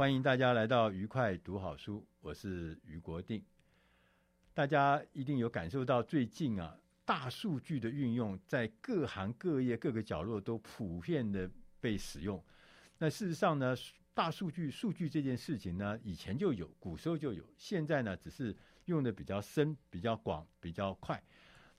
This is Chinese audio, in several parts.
欢迎大家来到愉快读好书，我是俞国定。大家一定有感受到，最近啊，大数据的运用在各行各业各个角落都普遍的被使用。那事实上呢，大数据数据这件事情呢，以前就有，古时候就有，现在呢，只是用的比较深、比较广、比较快。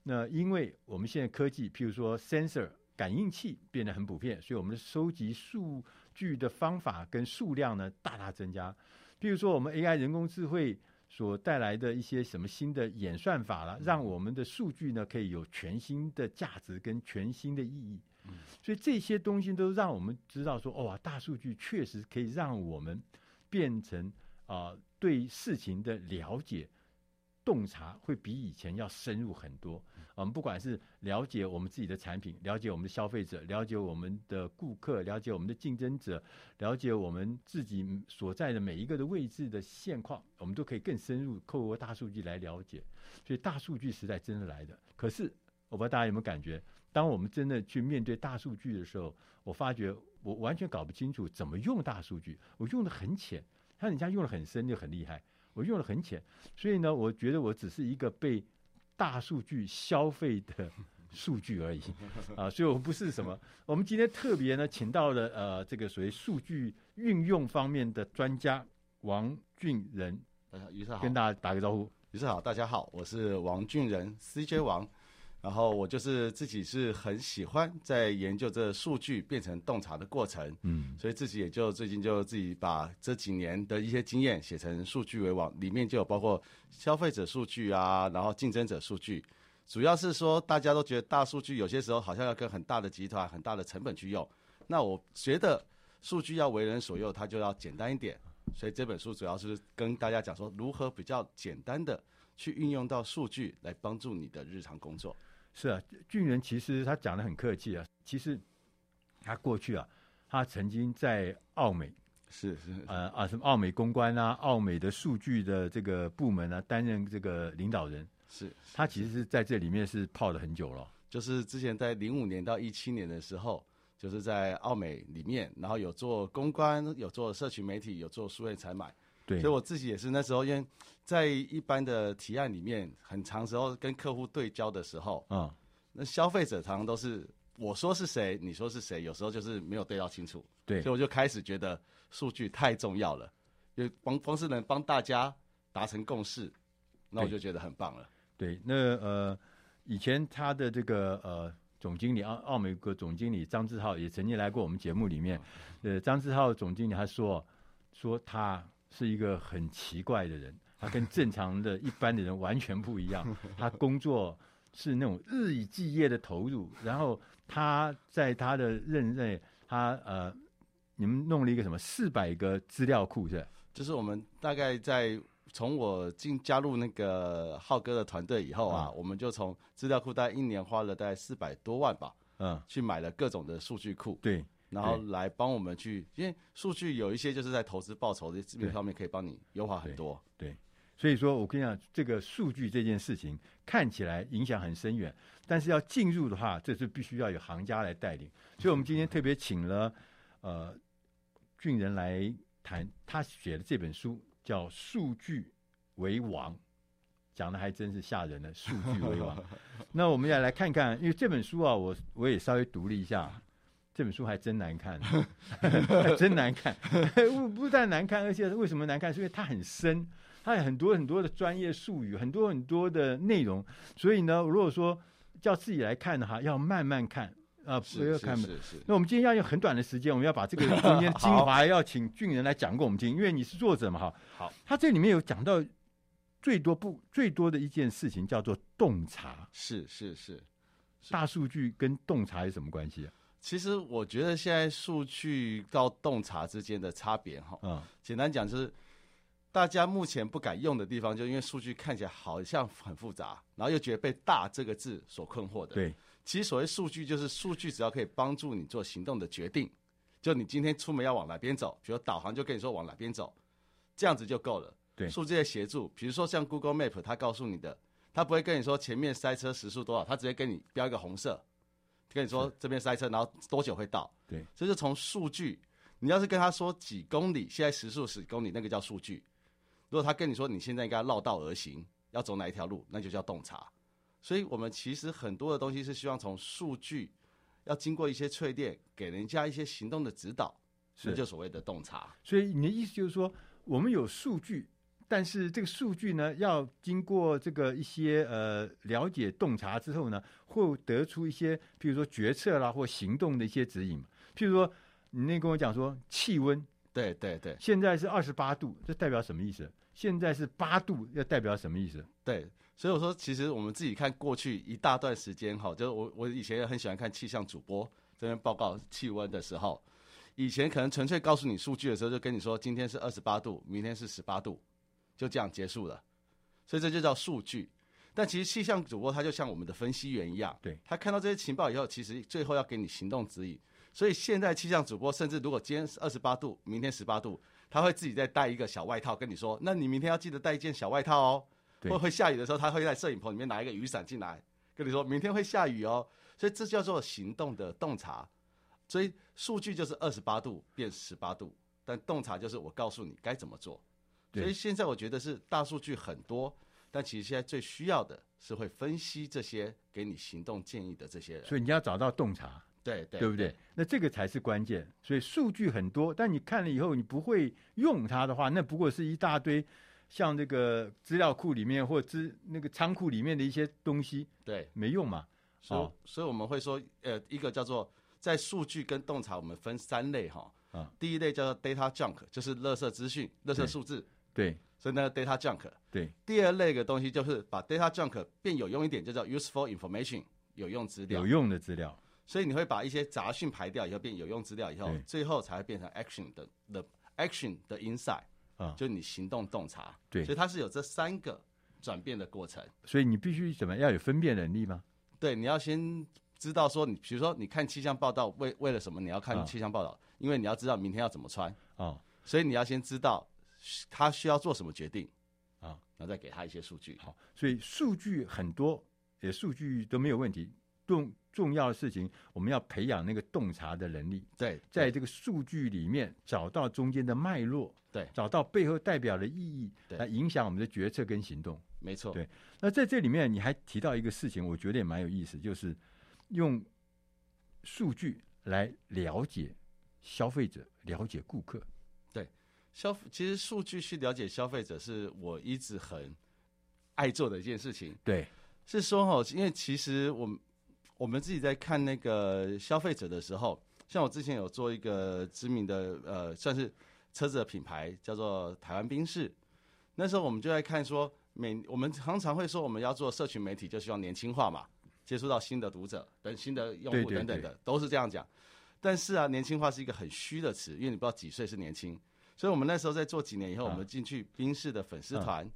那因为我们现在科技，譬如说 sensor 感应器变得很普遍，所以我们的收集数据的方法跟数量呢，大大增加，比如说我们 AI 人工智慧所带来的一些什么新的演算法了，让我们的数据呢可以有全新的价值跟全新的意义。所以这些东西都让我们知道说，哦，大数据确实可以让我们变成啊、对事情的了解。洞察会比以前要深入很多。我们不管是了解我们自己的产品，了解我们的消费者，了解我们的顾客，了解我们的竞争者，了解我们自己所在的每一个的位置的现况，我们都可以更深入透过大数据来了解。所以大数据时代真的来的。可是我不知道大家有没有感觉，当我们真的去面对大数据的时候，我发觉我完全搞不清楚怎么用大数据。我用的很浅，像人家用的很深就很厉害。我用的很浅，所以呢，我觉得我只是一个被大数据消费的数据而已 啊，所以我们不是什么。我们今天特别呢，请到了呃这个属于数据运用方面的专家王俊仁，俞师好，跟大家打个招呼。于是好，大家好，我是王俊仁，CJ 王。然后我就是自己是很喜欢在研究这数据变成洞察的过程，嗯，所以自己也就最近就自己把这几年的一些经验写成数据为王，里面就有包括消费者数据啊，然后竞争者数据，主要是说大家都觉得大数据有些时候好像要跟很大的集团、很大的成本去用，那我觉得数据要为人所用，它就要简单一点，所以这本书主要是跟大家讲说如何比较简单的去运用到数据来帮助你的日常工作。是啊，俊仁其实他讲的很客气啊。其实他过去啊，他曾经在澳美，是是呃啊什么澳美公关啊，澳美的数据的这个部门啊，担任这个领导人。是，是他其实是在这里面是泡了很久了。就是之前在零五年到一七年的时候，就是在澳美里面，然后有做公关，有做社群媒体，有做数位采买。对，所以我自己也是那时候，因为在一般的提案里面，很长时候跟客户对焦的时候，啊、嗯，那消费者常常都是我说是谁，你说是谁，有时候就是没有对到清楚。对，所以我就开始觉得数据太重要了，因为光光是能帮大家达成共识，那我就觉得很棒了。对，对那呃，以前他的这个呃总经理奥奥美国总经理张志浩也曾经来过我们节目里面，呃，张志浩总经理他说说他。是一个很奇怪的人，他跟正常的一般的人完全不一样。他工作是那种日以继夜的投入，然后他在他的任内，他呃，你们弄了一个什么四百个资料库是？就是我们大概在从我进加入那个浩哥的团队以后啊，嗯、我们就从资料库大概一年花了大概四百多万吧，嗯，去买了各种的数据库，对。然后来帮我们去，因为数据有一些就是在投资报酬的这边上面可以帮你优化很多。对，对，所以说我跟你讲，这个数据这件事情看起来影响很深远，但是要进入的话，这是必须要有行家来带领。所以我们今天特别请了呃俊仁来谈，他写的这本书叫《数据为王》，讲的还真是吓人的，数据为王。那我们要来看看，因为这本书啊，我我也稍微读了一下，这本书还真难看，还真难看，不不但难看，而且为什么难看？是因为它很深，它有很多很多的专业术语，很多很多的内容，所以呢，如果说叫自己来看的话，要慢慢看。啊，不要看。那我们今天要用很短的时间，我们要把这个中间精华要请俊人来讲给我们听，因为你是作者嘛，哈。好，他这里面有讲到最多不最多的一件事情叫做洞察。是是是，大数据跟洞察有什么关系啊？其实我觉得现在数据到洞察之间的差别，哈，嗯，简单讲就是大家目前不敢用的地方，就因为数据看起来好像很复杂，然后又觉得被“大”这个字所困惑的。对。其实所谓数据，就是数据只要可以帮助你做行动的决定，就你今天出门要往哪边走，比如导航就跟你说往哪边走，这样子就够了。对，数据的协助，比如说像 Google Map，它告诉你的，它不会跟你说前面塞车时速多少，它直接给你标一个红色，跟你说这边塞车，然后多久会到。对，这是从数据，你要是跟他说几公里，现在时速十公里，那个叫数据。如果他跟你说你现在应该绕道而行，要走哪一条路，那就叫洞察。所以我们其实很多的东西是希望从数据，要经过一些淬炼，给人家一些行动的指导，是就所谓的洞察。所以你的意思就是说，我们有数据，但是这个数据呢，要经过这个一些呃了解洞察之后呢，会得出一些，比如说决策啦或行动的一些指引。譬如说，你那跟我讲说气温，对对对，现在是二十八度，这代表什么意思？现在是八度，要代表什么意思？对。所以我说，其实我们自己看过去一大段时间，哈，就是我我以前也很喜欢看气象主播这边报告气温的时候，以前可能纯粹告诉你数据的时候，就跟你说今天是二十八度，明天是十八度，就这样结束了。所以这就叫数据。但其实气象主播他就像我们的分析员一样，对，他看到这些情报以后，其实最后要给你行动指引。所以现在气象主播甚至如果今天是二十八度，明天十八度，他会自己再带一个小外套跟你说，那你明天要记得带一件小外套哦。会会下雨的时候，他会在摄影棚里面拿一个雨伞进来，跟你说明天会下雨哦。所以这叫做行动的洞察。所以数据就是二十八度变十八度，但洞察就是我告诉你该怎么做。所以现在我觉得是大数据很多，但其实现在最需要的是会分析这些给你行动建议的这些人。所以你要找到洞察，对对，对不对？那这个才是关键。所以数据很多，但你看了以后你不会用它的话，那不过是一大堆。像那个资料库里面或资那个仓库里面的一些东西，对，没用嘛。所以，哦，所以我们会说，呃，一个叫做在数据跟洞察，我们分三类哈。啊，第一类叫做 data junk，就是垃圾资讯、垃圾数字。对，所以那个 data junk。对。第二类的东西就是把 data junk 变有用一点，就叫 useful information，有用资料。有用的资料。所以你会把一些杂讯排掉以后，变有用资料以后，最后才会变成 action 的 the action 的 insight。啊，就你行动洞察，对，所以它是有这三个转变的过程。所以你必须怎么要有分辨能力吗？对，你要先知道说，你比如说你看气象报道，为为了什么你要看气象报道？啊，因为你要知道明天要怎么穿啊，所以你要先知道他需要做什么决定啊，然后再给他一些数据。好，所以数据很多，也数据都没有问题。重重要的事情，我们要培养那个洞察的能力。对，在这个数据里面找到中间的脉络。对，找到背后代表的意义，来影响我们的决策跟行动。没错。对，那在这里面你还提到一个事情，我觉得也蛮有意思，就是用数据来了解消费者，了解顾客。对，消其实数据去了解消费者，是我一直很爱做的一件事情。对，是说哈，因为其实我们我们自己在看那个消费者的时候，像我之前有做一个知名的呃，算是。车子的品牌叫做台湾宾士，那时候我们就在看说，每我们常常会说我们要做社群媒体，就希望年轻化嘛，接触到新的读者等新的用户等等的，对对对，都是这样讲。但是啊，年轻化是一个很虚的词，因为你不知道几岁是年轻。所以我们那时候在做几年以后，啊、我们进去宾士的粉丝团，啊、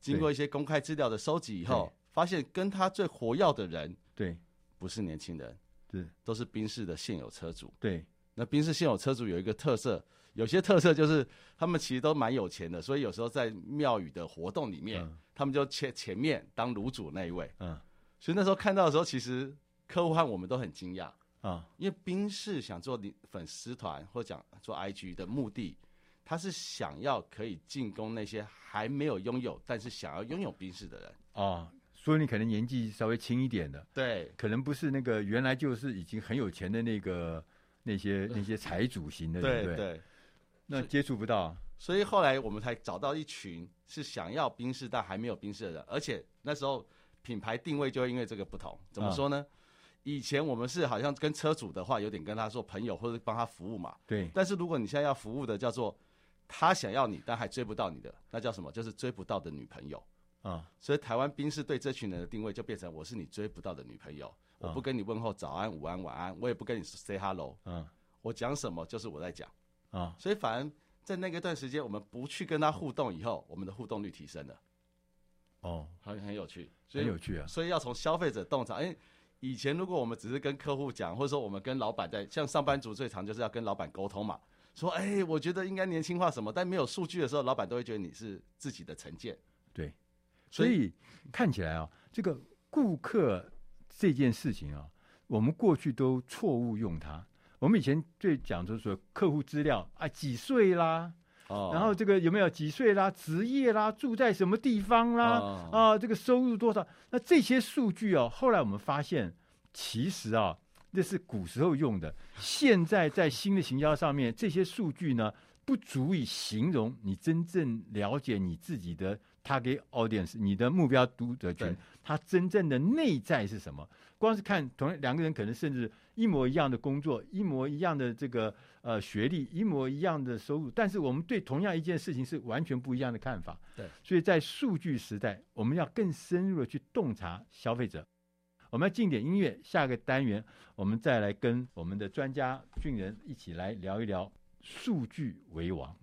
经过一些公开资料的收集以后，发现跟他最活跃的人，对，不是年轻人，对，都是宾士的现有车主。对，那宾士现有车主有一个特色。有些特色就是他们其实都蛮有钱的，所以有时候在庙宇的活动里面，嗯、他们就前前面当炉主那一位。嗯，所以那时候看到的时候，其实客户和我们都很惊讶啊，因为宾士想做粉丝团或讲做 IG 的目的，他是想要可以进攻那些还没有拥有但是想要拥有宾士的人啊。所以你可能年纪稍微轻一点的，对，可能不是那个原来就是已经很有钱的那个那些 那些财主型的，对对，对？那接触不到，所以后来我们才找到一群是想要宾士但还没有宾士的人，而且那时候品牌定位就会因为这个不同。怎么说呢？嗯、以前我们是好像跟车主的话有点跟他做朋友或者帮他服务嘛，对。但是如果你现在要服务的叫做他想要你但还追不到你的，那叫什么？就是追不到的女朋友。啊，所以台湾兵士对这群人的定位就变成我是你追不到的女朋友，我不跟你问候早安、午安、晚安，我也不跟你 say hello。嗯，我讲什么就是我在讲。啊，所以反而在那个段时间，我们不去跟他互动以后，我们的互动率提升了。哦，很很有趣，很有趣啊。所以要从消费者洞察，因为以前如果我们只是跟客户讲，或者说我们跟老板在，像上班族最常就是要跟老板沟通嘛，说哎，我觉得应该年轻化什么，但没有数据的时候，老板都会觉得你是自己的成见。对。所以看起来啊，这个顾客这件事情啊，我们过去都错误用它。我们以前最讲就是说客户资料啊，几岁啦，哦，然后这个有没有几岁啦，职业啦，住在什么地方啦，哦、啊，这个收入多少？那这些数据哦，后来我们发现，其实啊，那是古时候用的。现在在新的行销上面，这些数据呢，不足以形容你真正了解你自己的。Target audience，你的目标读者群，他真正的内在是什么？光是看同两个人，可能甚至一模一样的工作，一模一样的这个呃学历，一模一样的收入，但是我们对同样一件事情是完全不一样的看法。对，所以在数据时代，我们要更深入的去洞察消费者。我们要进点音乐，下个单元我们再来跟我们的专家俊仁一起来聊一聊数据为王。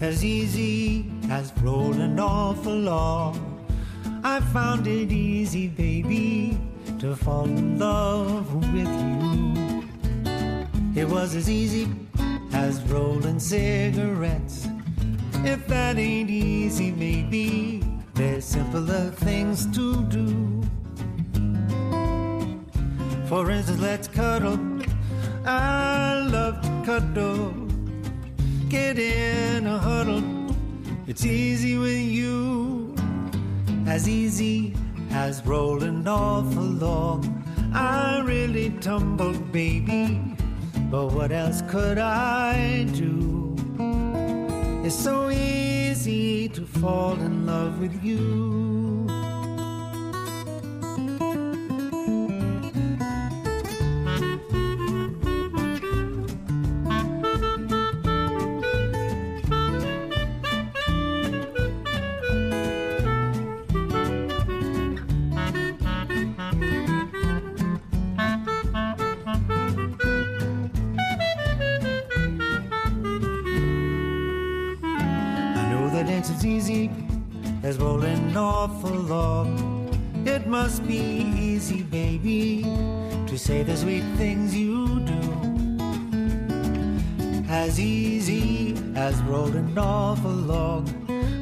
As easy as rolling off a log, I found it easy, baby, to fall in love with you. It was as easy as rolling cigarettes. If that ain't easy, maybe there's simpler things to do. For instance, let's cuddle. I love to cuddle get in a huddle. It's easy with you, as easy as rolling off a log. I really tumbled, baby, but what else could I do? It's so easy to fall in love with you. Sweet things you do. As easy as rolling off a log.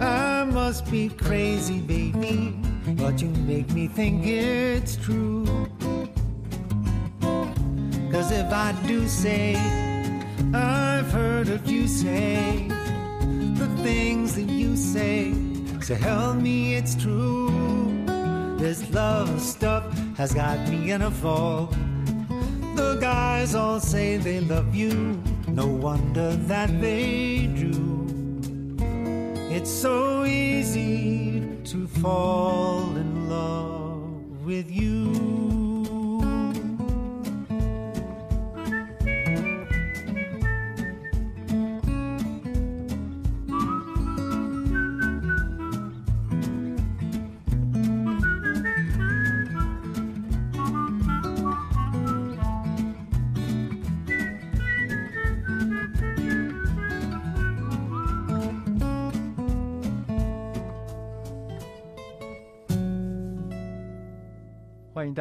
I must be crazy, baby, but you make me think it's true. Cause if I do say, I've heard of you say, the things that you say, so help me, it's true. This love stuff has got me in a fog. Guys all say they love you, no wonder that they do. It's so easy to fall in love with you.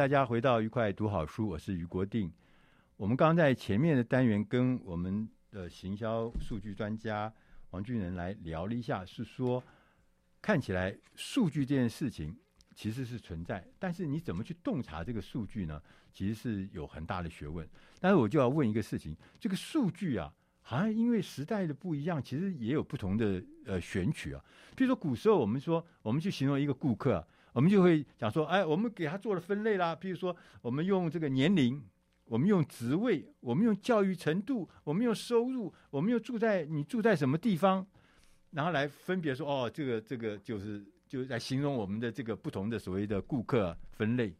大家回到愉快读好书，我是余国定。我们刚在前面的单元跟我们的行销数据专家王俊仁来聊了一下，是说看起来数据这件事情其实是存在，但是你怎么去洞察这个数据呢？其实是有很大的学问。但是我就要问一个事情：这个数据啊，好像因为时代的不一样，其实也有不同的呃选取啊。比如说古时候，我们说我们去形容一个顾客，我们就会讲说，哎，我们给他做了分类啦。比如说，我们用这个年龄，我们用职位，我们用教育程度，我们用收入，我们又住在你住在什么地方。然后来分别说，哦，这个这个就是就来形容我们的这个不同的所谓的顾客分类。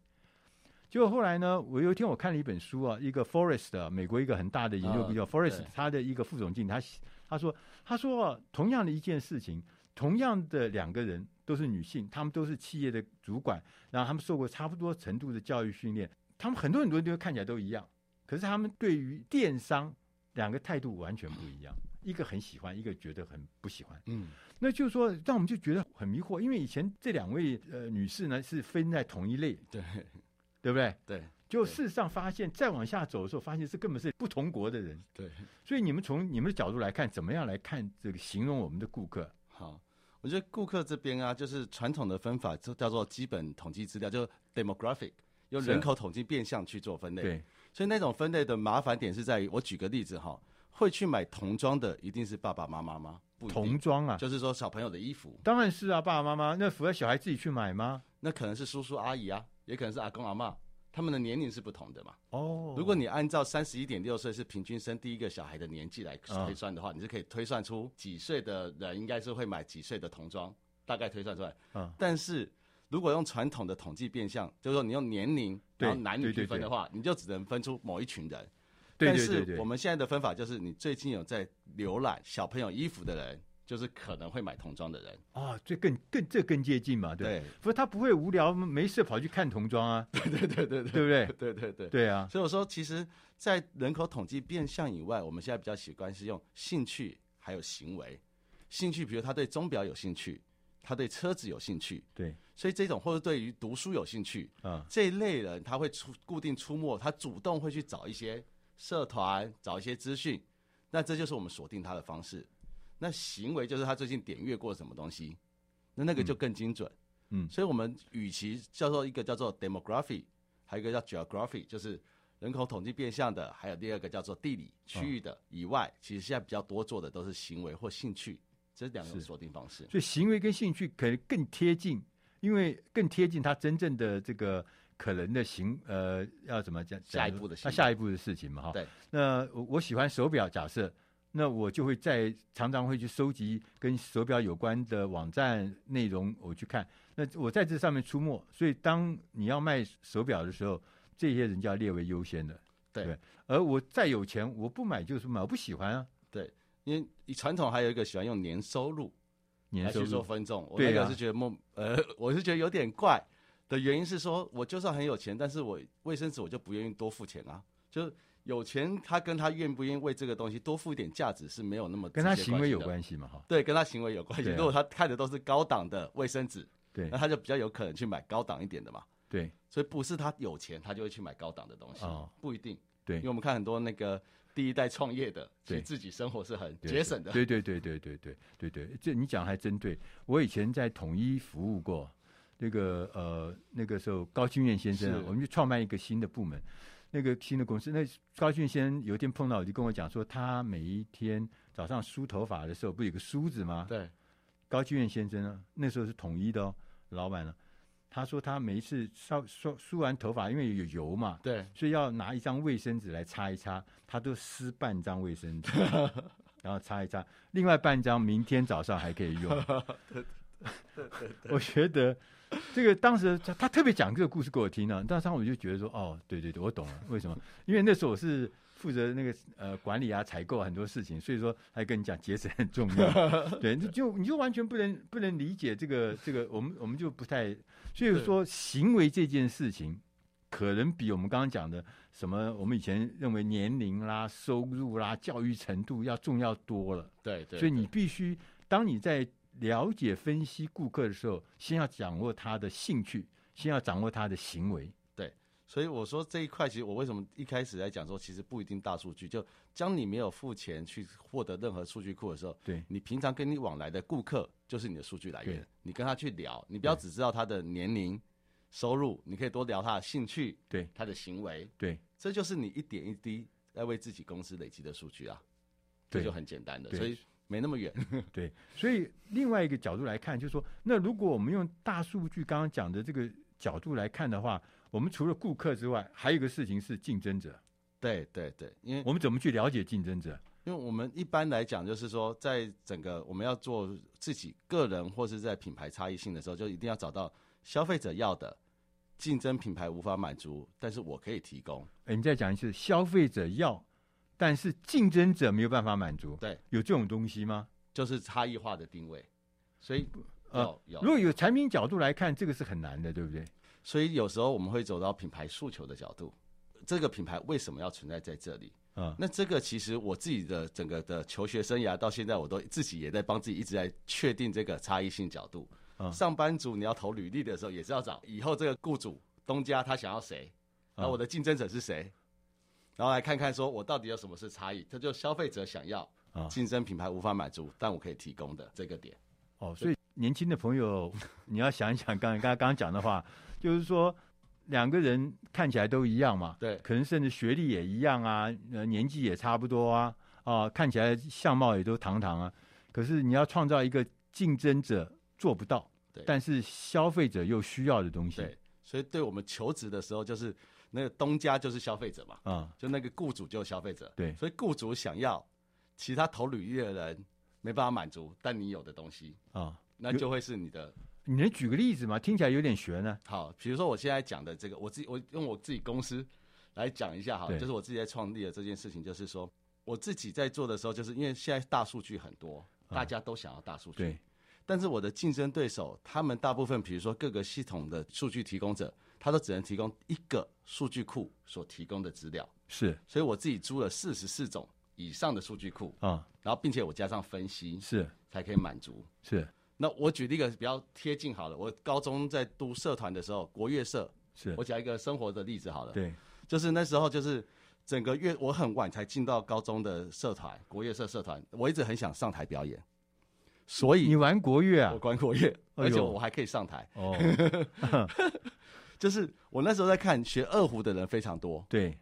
结果后来呢，我有一天我看了一本书啊，一个 Forrest 美国一个很大的研究机构 Forrest 他的一个副总经理，他他说他说同样的一件事情，同样的两个人都是女性，她们都是企业的主管，然后她们受过差不多程度的教育训练，她们很多很多地方看起来都一样，可是她们对于电商两个态度完全不一样。一个很喜欢，一个觉得很不喜欢。嗯，那就是说，让我们就觉得很迷惑，因为以前这两位呃女士呢是分在同一类，对，对不对？对。就事实上发现，再往下走的时候，发现是根本是不同国的人。对。所以你们从你们的角度来看，怎么样来看这个形容我们的顾客？好，我觉得顾客这边啊，就是传统的分法，就叫做基本统计资料，就 demographic，用人口统计变相去做分类。对。所以那种分类的麻烦点是在于，我举个例子哈。会去买童装的一定是爸爸妈妈吗？童装啊，就是说小朋友的衣服。当然是啊，爸爸妈妈那符合小孩自己去买吗？那可能是叔叔阿姨啊，也可能是阿公阿嬷，他们的年龄是不同的嘛。哦，如果你按照三十一点六岁是平均生第一个小孩的年纪来推算的话，哦、你是可以推算出几岁的人应该是会买几岁的童装，大概推算出来。嗯、但是如果用传统的统计变相，就是说你用年龄然后男女区分的话，你就只能分出某一群人。但是我们现在的分法就是，你最近有在浏览小朋友衣服的人，就是可能会买童装的人。啊，这更更这更接近嘛，对，对，不是他不会无聊没事跑去看童装啊，对对对对对，对不对？对对对。对啊，所以我说，其实，在人口统计变相以外，我们现在比较习惯是用兴趣还有行为。兴趣，比如他对钟表有兴趣，他对车子有兴趣，对，所以这种或者对于读书有兴趣啊，这一类人他会出固定出没，他主动会去找一些。社团找一些资讯，那这就是我们锁定他的方式。那行为就是他最近点阅过什么东西，那那个就更精准。嗯，所以我们与其叫做一个叫做 demography，还有一个叫 geography，就是人口统计变相的，还有第二个叫做地理区域的以外，哦、其实现在比较多做的都是行为或兴趣，这两种锁定方式。所以行为跟兴趣可能更贴近，因为更贴近他真正的这个。可能的行呃，要怎么讲？下一步的，那下一步的事情嘛，哈。对。那我我喜欢手表，假设，那我就会在常常会去收集跟手表有关的网站内容，我去看。那我在这上面出没，所以当你要卖手表的时候，这些人就要列为优先的。对。对。而我再有钱，我不买就是买，我不喜欢啊。对。因为传统还有一个喜欢用年收入，年收入做分众，我那个是觉得梦，呃，我是觉得有点怪。的原因是说，我就算很有钱，但是我卫生纸我就不愿意多付钱啊。就有钱，他跟他愿不愿意为这个东西多付一点价值是没有那么跟他行为有关系嘛？哈，对，跟他行为有关系。啊、如果他看的都是高档的卫生纸，对，那他就比较有可能去买高档一点的嘛。对，所以不是他有钱，他就会去买高档的东西，哦、不一定。对，因为我们看很多那个第一代创业的，其实自己生活是很节省的。对对对对对对对对，这你讲还真对。我以前在统一服务过。那个呃，那个时候高清燕先生，我们就创办一个新的部门，那个新的公司。那高俊先生有一天碰到我，就跟我讲说，他每一天早上梳头发的时候，不有个梳子吗？对。高俊彦先生呢，那时候是统一的哦，老板呢，他说他每一次梳梳梳完头发，因为有油嘛，对，所以要拿一张卫生纸来擦一擦，他都撕半张卫生纸，然后擦一擦，另外半张明天早上还可以用。我觉得。这个当时他他特别讲这个故事给我听了，当时我就觉得说，哦，对对对，我懂了，为什么？因为那时候我是负责那个呃管理啊、采购很多事情，所以说还跟你讲节省很重要。对，你就你就完全不能不能理解这个这个，我们我们就不太，所以说行为这件事情，可能比我们刚刚讲的什么我们以前认为年龄啦、收入啦、教育程度要重要多了。对对，所以你必须当你在。了解分析顾客的时候，先要掌握他的兴趣，先要掌握他的行为。对，所以我说这一块，其实我为什么一开始来讲说，其实不一定大数据。就当你没有付钱去获得任何数据库的时候，对，你平常跟你往来的顾客就是你的数据来源。你跟他去聊，你不要只知道他的年龄、收入，你可以多聊他的兴趣，对，他的行为，对，这就是你一点一滴在为自己公司累积的数据啊。这就很简单的，所以没那么远。对，所以另外一个角度来看，就是说，那如果我们用大数据刚刚讲的这个角度来看的话，我们除了顾客之外，还有一个事情是竞争者。对对对，因为我们怎么去了解竞争者？因为我们一般来讲，就是说，在整个我们要做自己个人或是在品牌差异性的时候，就一定要找到消费者要的，竞争品牌无法满足，但是我可以提供。哎，你再讲一次，消费者要。但是竞争者没有办法满足，对，有这种东西吗？就是差异化的定位，所以呃，如果有产品角度来看，这个是很难的，对不对？所以有时候我们会走到品牌诉求的角度，这个品牌为什么要存在在这里？啊，那这个其实我自己的整个的求学生涯到现在，我都自己也在帮自己一直在确定这个差异性角度。上班族你要投履历的时候，也是要找以后这个雇主东家他想要谁，那我的竞争者是谁？然后来看看，说我到底有什么是差异？这就消费者想要，竞争品牌无法满足，但我可以提供的这个点。哦，所以年轻的朋友，你要想一想，刚刚刚刚讲的话，就是说两个人看起来都一样嘛，对，可能甚至学历也一样啊，呃，年纪也差不多啊，啊，看起来相貌也都堂堂啊，可是你要创造一个竞争者做不到，对，但是消费者又需要的东西，对，所以对我们求职的时候就是。那个东家就是消费者嘛，啊、嗯，就那个雇主就是消费者，对，所以雇主想要其他投履历的人没办法满足，但你有的东西啊、嗯，那就会是你的。你能举个例子吗？听起来有点悬呢。好，比如说我现在讲的这个，我自己我用我自己公司来讲一下哈，就是我自己在创立的这件事情，就是说我自己在做的时候，就是因为现在大数据很多，大家都想要大数据，对，但是我的竞争对手，他们大部分比如说各个系统的数据提供者。他都只能提供一个数据库所提供的资料，是，所以我自己租了四十四种以上的数据库啊，然后并且我加上分析，是，才可以满足。是，那我举例一个比较贴近好了，我高中在读社团的时候，国乐社，是。我讲一个生活的例子好了，对，就是那时候就是整个月，我很晚才进到高中的社团，国乐社社团，我一直很想上台表演，所以你玩国乐啊？我玩国乐，而且我还可以上台。哦。就是我那时候在看学二胡的人非常多，对，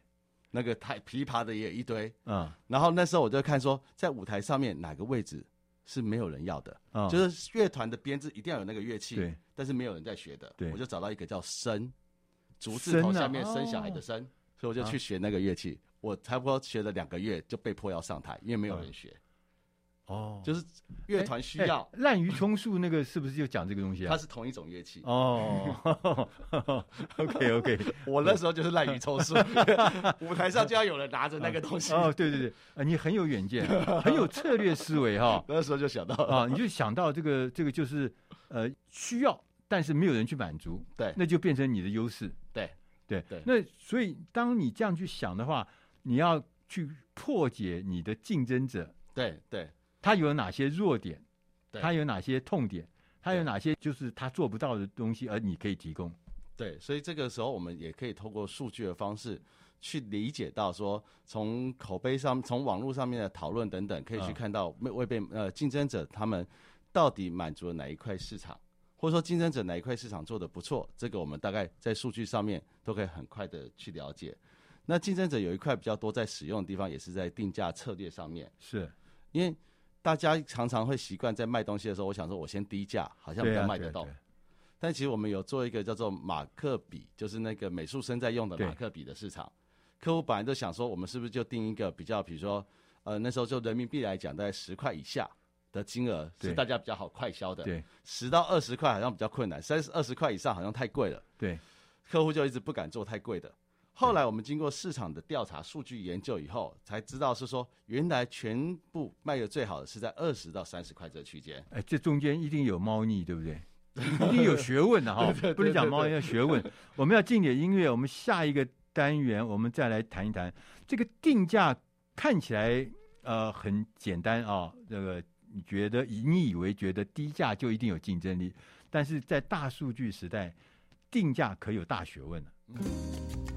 那个太琵琶的也有一堆，嗯，然后那时候我就看说，在舞台上面哪个位置是没有人要的，嗯，就是乐团的编制一定要有那个乐器，对，但是没有人在学的，对，我就找到一个叫生，竹字头下面生小孩的生，所以我就去学那个乐器，我差不多学了两个月就被迫要上台，因为没有人学。哦，就是乐团需要。滥竽充数那个是不是就讲这个东西啊？它是同一种乐器。哦，OK OK，我那时候就是滥竽充数，舞台上就要有人拿着那个东西。哦，对对对，啊，你很有远见，很有策略思维哈。那时候就想到啊，你就想到这个这个就是呃需要，但是没有人去满足，对，那就变成你的优势。对对对，那所以当你这样去想的话，你要去破解你的竞争者。对对。他有哪些弱点？他有哪些痛点？他有哪些就是他做不到的东西，而你可以提供？对，所以这个时候我们也可以透过数据的方式去理解到，说从口碑上、从网络上面的讨论等等，可以去看到未被呃竞争者他们到底满足了哪一块市场，或者说竞争者哪一块市场做得不错，这个我们大概在数据上面都可以很快的去了解。那竞争者有一块比较多在使用的地方，也是在定价策略上面，是因为。大家常常会习惯在卖东西的时候，我想说，我先低价，好像比较卖得动。但其实我们有做一个叫做马克笔，就是那个美术生在用的马克笔的市场。客户本来都想说，我们是不是就定一个比较，比如说，呃，那时候就人民币来讲，大概十块以下的金额是大家比较好快销的。对，十到二十块好像比较困难，三十二十块以上好像太贵了。对，客户就一直不敢做太贵的。后来我们经过市场的调查、数据研究以后，才知道是说，原来全部卖的最好的是在二十到三十块这个区间。哎，这中间一定有猫腻，对不对？一定有学问的哈，不能讲猫腻，要学问。我们要进点音乐，我们下一个单元我们再来谈一谈这个定价，看起来呃很简单啊、哦，这个你觉得你以为觉得低价就一定有竞争力，但是在大数据时代，定价可有大学问了。嗯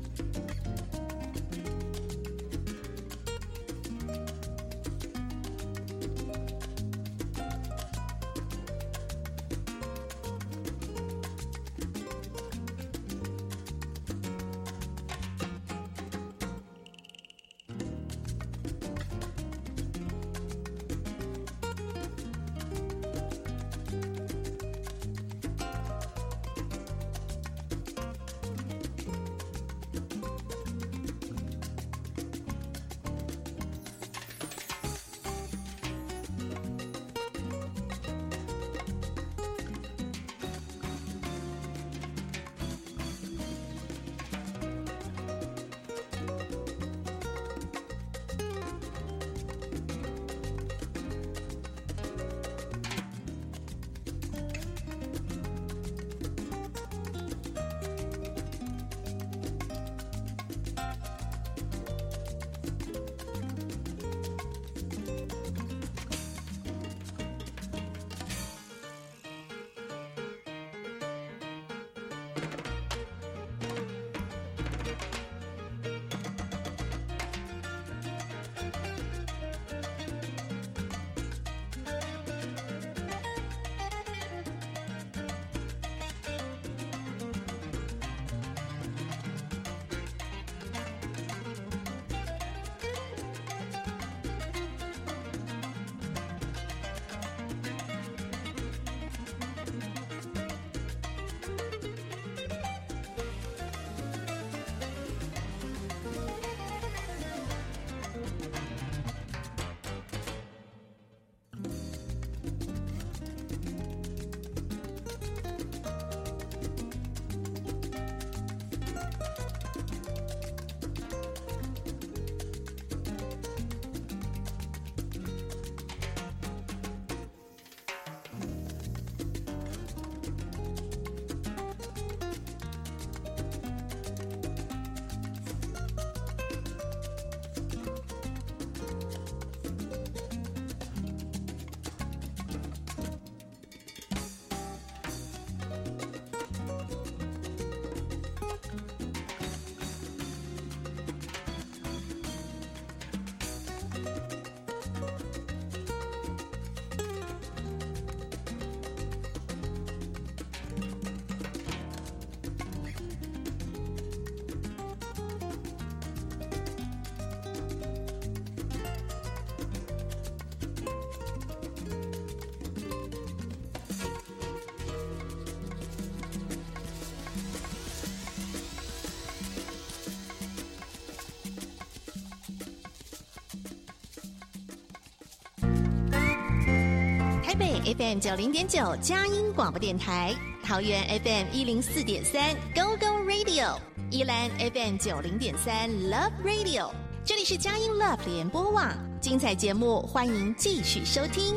台北 FM 九零点九佳音广播电台，桃园 FM 一零四点三 Go Go Radio，宜兰 FM 九零点三 Love Radio，这里是佳音 Love 联播网，精彩节目欢迎继续收听。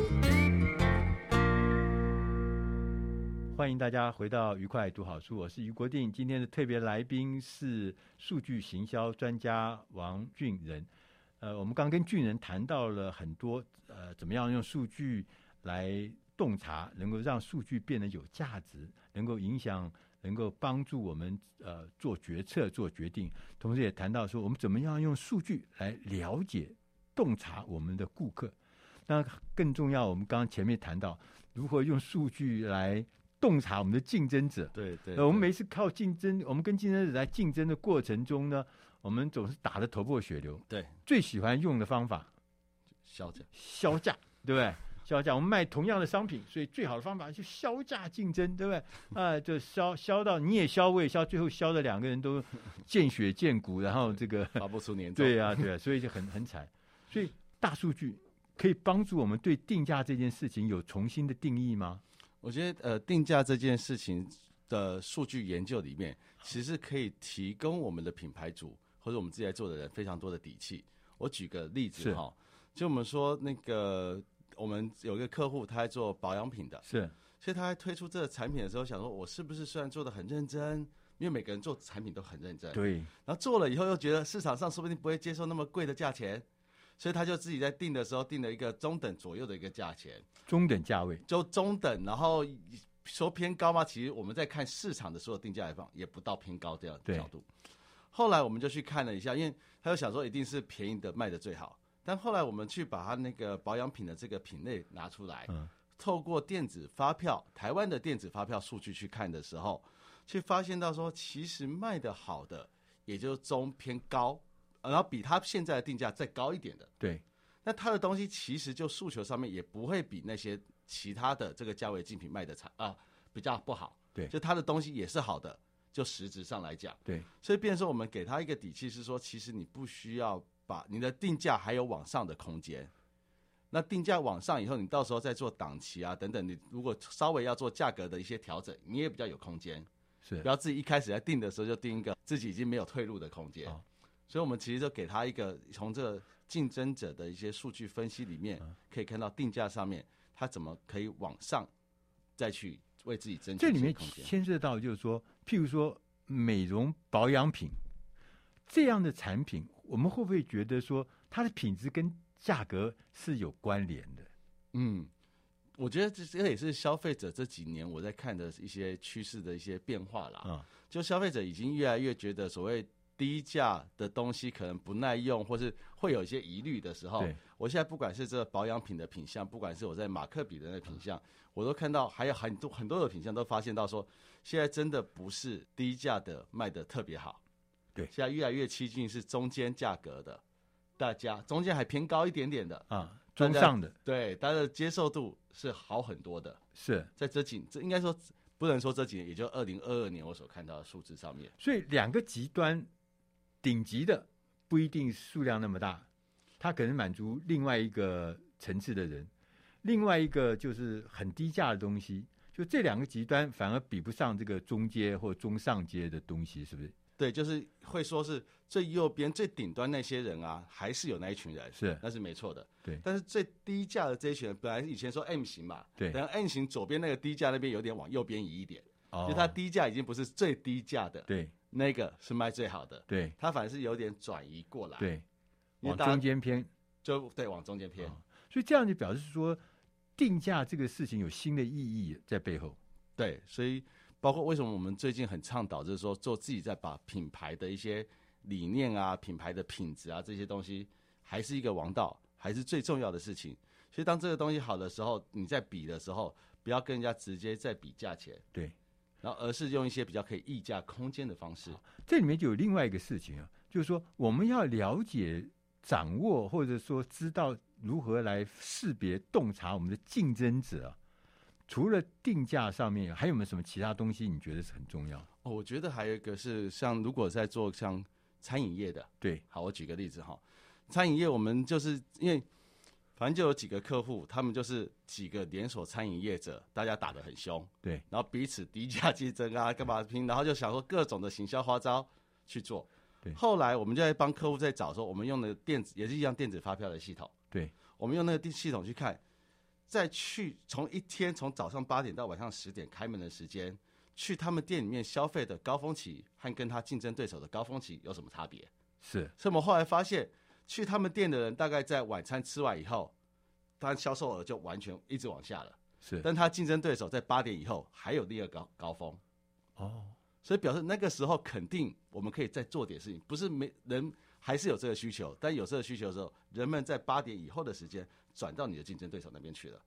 欢迎大家回到愉快读好书，我是于国定。今天的特别来宾是数据行销专家王俊仁。呃，我们刚跟俊仁谈到了很多，呃，怎么样用数据来洞察，能够让数据变得有价值，能够影响，能够帮助我们呃做决策、做决定。同时也谈到说，我们怎么样用数据来了解、洞察我们的顾客。那更重要，我们刚刚前面谈到如何用数据来洞察我们的竞争者。对对，我们每次靠竞争，我们跟竞争者在竞争的过程中呢，我们总是打得头破血流。对，最喜欢用的方法，削价，削价，对不对？削价，我们卖同样的商品，所以最好的方法就销价竞争，对不对？啊、呃，就销销到你也销，我也销，最后销的两个人都见血见骨，然后这个 发不出年终。对啊，对啊，所以就很很惨。所以大数据可以帮助我们对定价这件事情有重新的定义吗？我觉得，呃，定价这件事情的数据研究里面，其实可以提供我们的品牌主。或者我们自己在做的人非常多的底气。我举个例子哈，就我们说那个，我们有一个客户，他在做保养品的，是，所以他在推出这个产品的时候，想说我是不是虽然做的很认真，因为每个人做产品都很认真，对，然后做了以后又觉得市场上说不定不会接受那么贵的价钱，所以他就自己在定的时候定了一个中等左右的一个价钱，中等价位，就中等，然后说偏高吗？其实我们在看市场的时候定价来放，也不到偏高这样的角度。后来我们就去看了一下，因为他就想说一定是便宜的卖的最好。但后来我们去把它那个保养品的这个品类拿出来，嗯，透过电子发票，台湾的电子发票数据去看的时候，去发现到说，其实卖的好的也就中偏高，然后比它现在的定价再高一点的。对，那它的东西其实就诉求上面也不会比那些其他的这个价位竞品卖的差啊，比较不好。对，就它的东西也是好的。就实质上来讲，对，所以变成说我们给他一个底气是说，其实你不需要把你的定价还有往上的空间。那定价往上以后，你到时候再做档期啊等等，你如果稍微要做价格的一些调整，你也比较有空间。是，不要自己一开始在定的时候就定一个自己已经没有退路的空间。哦。所以，我们其实就给他一个从这个竞争者的一些数据分析里面，可以看到定价上面他怎么可以往上再去。为自己争取这里面牵涉到，就是说，譬如说美容保养品这样的产品，我们会不会觉得说它的品质跟价格是有关联的？嗯，我觉得这这也是消费者这几年我在看的一些趋势的一些变化啦。啊，就消费者已经越来越觉得所谓。低价的东西可能不耐用，或是会有一些疑虑的时候，我现在不管是这保养品的品相，不管是我在马克笔的那个品相，我都看到还有很多很多的品相都发现到说，现在真的不是低价的卖的特别好，对，现在越来越趋近是中间价格的，大家中间还偏高一点点的啊，中上的，对，大家的接受度是好很多的，是。在这几这应该说不能说这几年，也就二零二二年我所看到的数字上面，所以两个极端。顶级的不一定数量那么大，它可能满足另外一个层次的人，另外一个就是很低价的东西，就这两个极端反而比不上这个中阶或中上阶的东西，是不是？对，就是会说是最右边最顶端那些人啊，还是有那一群人，是，那是没错的。对，但是最低价的这一群人，本来以前说 M 型嘛，对，然后 M 型左边那个低价那边有点往右边移一点，哦，就它低价已经不是最低价的，对。那个是卖最好的，对，它反而是有点转移过来，对，往中间偏，就对，往中间偏，哦，所以这样就表示说，定价这个事情有新的意义在背后，对，所以包括为什么我们最近很倡导，就是说做自己在把品牌的一些理念啊、品牌的品质啊这些东西，还是一个王道，还是最重要的事情。所以当这个东西好的时候，你在比的时候，不要跟人家直接在比价钱，对。然后，而是用一些比较可以溢价空间的方式。这里面就有另外一个事情啊，就是说我们要了解、掌握，或者说知道如何来识别、洞察我们的竞争者。除了定价上面，还有没有什么其他东西？你觉得是很重要？哦，我觉得还有一个是像如果在做像餐饮业的，对，好，我举个例子哈，餐饮业我们就是因为反正就有几个客户，他们就是几个连锁餐饮业者，大家打得很凶，对，然后彼此低价竞争啊，干嘛拼，然后就想说各种的行销花招去做。对，后来我们就在帮客户在找说，我们用的电子也是一样电子发票的系统，对，我们用那个系统去看，在去从一天从早上八点到晚上十点开门的时间，去他们店里面消费的高峰期和跟他竞争对手的高峰期有什么差别？是，所以我们后来发现。去他们店的人，大概在晚餐吃完以后，他销售额就完全一直往下了。是，但他竞争对手在八点以后还有第二高高峰。哦，所以表示那个时候肯定我们可以再做点事情，不是没人还是有这个需求，但有这个需求的时候，人们在八点以后的时间转到你的竞争对手那边去了。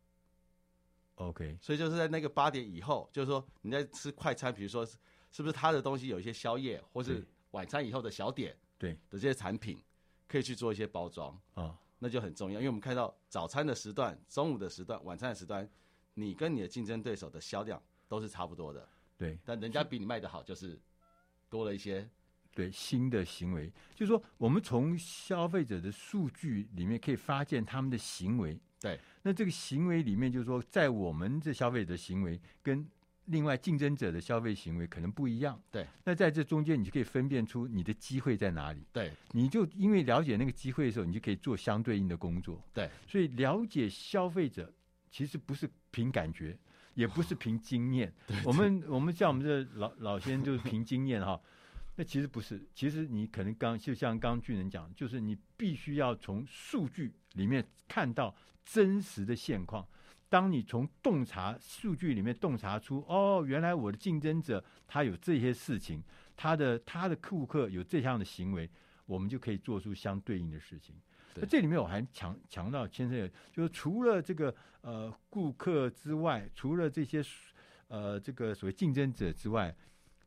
OK，所以就是在那个八点以后，就是说你在吃快餐，比如说是不是他的东西有一些宵夜，或是晚餐以后的小点，对。的这些产品。可以去做一些包装啊，那就很重要，因为我们看到早餐的时段、中午的时段、晚餐的时段，你跟你的竞争对手的销量都是差不多的，对，但人家比你卖的好，就是多了一些，对新的行为，就是说我们从消费者的数据里面可以发现他们的行为，对，那这个行为里面就是说，在我们这消费者的行为跟。另外，竞争者的消费行为可能不一样。对，那在这中间，你就可以分辨出你的机会在哪里。对，你就因为了解那个机会的时候，你就可以做相对应的工作。对，所以了解消费者其实不是凭感觉，也不是凭经验。我们我们像我们这老老先生就是凭经验哈，那其实不是。其实你可能刚就像刚俊仁讲，就是你必须要从数据里面看到真实的现况。当你从洞察数据里面洞察出，哦，原来我的竞争者他有这些事情，他的他的顾客有这样的行为，我们就可以做出相对应的事情。那这里面我还强强调，先生，就是除了这个呃顾客之外，除了这些呃这个所谓竞争者之外，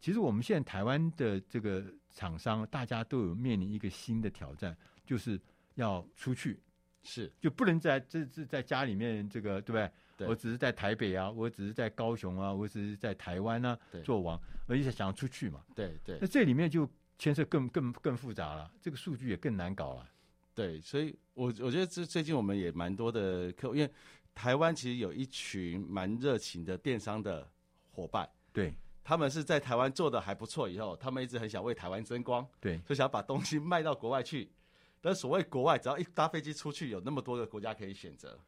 其实我们现在台湾的这个厂商，大家都有面临一个新的挑战，就是要出去。是，就不能在这这在家里面这个对不对？对，我只是在台北啊，我只是在高雄啊，我只是在台湾啊做王，而且想要出去嘛。对对。那这里面就牵涉更更更复杂了，这个数据也更难搞了。对，所以我我觉得这最近我们也蛮多的客户，因为台湾其实有一群蛮热情的电商的伙伴，对，他们是在台湾做的还不错，以后他们一直很想为台湾争光，对，就想要把东西卖到国外去。但所谓国外，只要一搭飞机出去，有那么多个国家可以选择。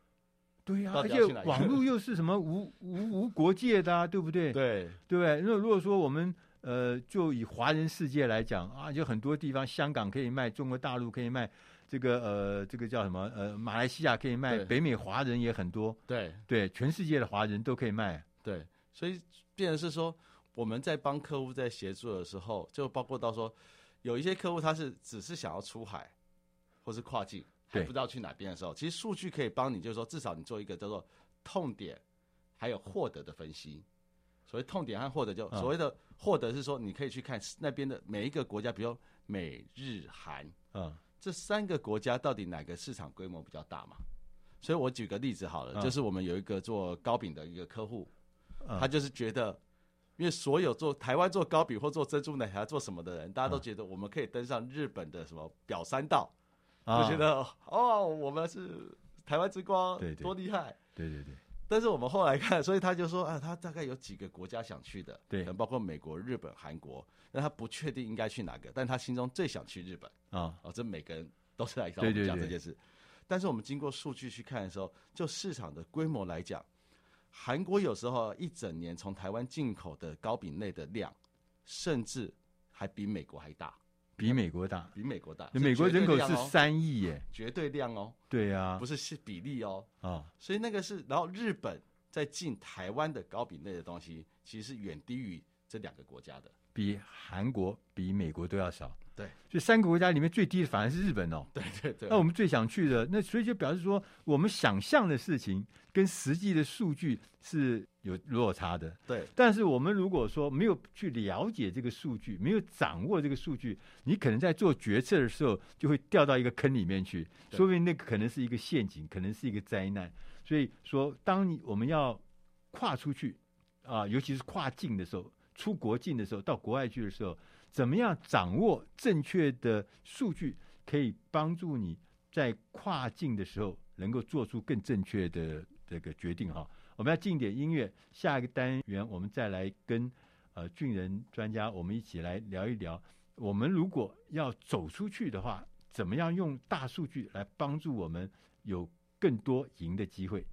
对呀、啊，而且网络又是什么无无无国界的啊，对不对？对对不对？那如果说我们呃，就以华人世界来讲啊，就很多地方，香港可以卖，中国大陆可以卖，这个呃，这个叫什么呃，马来西亚可以卖，北美华人也很多。对对，全世界的华人都可以卖。对，所以变成是说，我们在帮客户在协助的时候，就包括到说，有一些客户他是只是想要出海。或是跨境还不知道去哪边的时候，其实数据可以帮你，就是说至少你做一个叫做痛点，还有获得的分析。所谓痛点和获得，就所谓的获得是说，你可以去看那边的每一个国家，比如美日韩，嗯，这三个国家到底哪个市场规模比较大嘛？所以我举个例子好了，就是我们有一个做糕饼的一个客户，他就是觉得，因为所有做台湾做糕饼或做珍珠奶茶做什么的人，大家都觉得我们可以登上日本的什么表参道。就觉得哦，我们是台湾之光，对对，多厉害！对对对。但是我们后来看，所以他就说啊，他大概有几个国家想去的，对，可能包括美国、日本、韩国，但他不确定应该去哪个，但他心中最想去日本啊。哦，这每个人都是来跟我们讲这件事。但是我们经过数据去看的时候，就市场的规模来讲，韩国有时候一整年从台湾进口的糕饼类的量，甚至还比美国还大。比美国大，比美国大。美国人口是三亿耶，绝对量哦。对呀，不是是比例哦。啊，所以那个是，然后日本在进台湾的糕饼类的东西，其实是远低于这两个国家的，比韩国、比美国都要少。对，所以三个国家里面最低的反而是日本哦。对对对。那我们最想去的，那所以就表示说，我们想象的事情跟实际的数据是有落差的。对。但是我们如果说没有去了解这个数据，没有掌握这个数据，你可能在做决策的时候就会掉到一个坑里面去，说不定那个可能是一个陷阱，可能是一个灾难。所以说，当你我们要跨出去啊，尤其是跨境的时候，出国境的时候，到国外去的时候。怎么样掌握正确的数据，可以帮助你在跨境的时候能够做出更正确的这个决定哈。我们要进点音乐，下一个单元我们再来跟呃俊仁专家我们一起来聊一聊，我们如果要走出去的话，怎么样用大数据来帮助我们有更多赢的机会。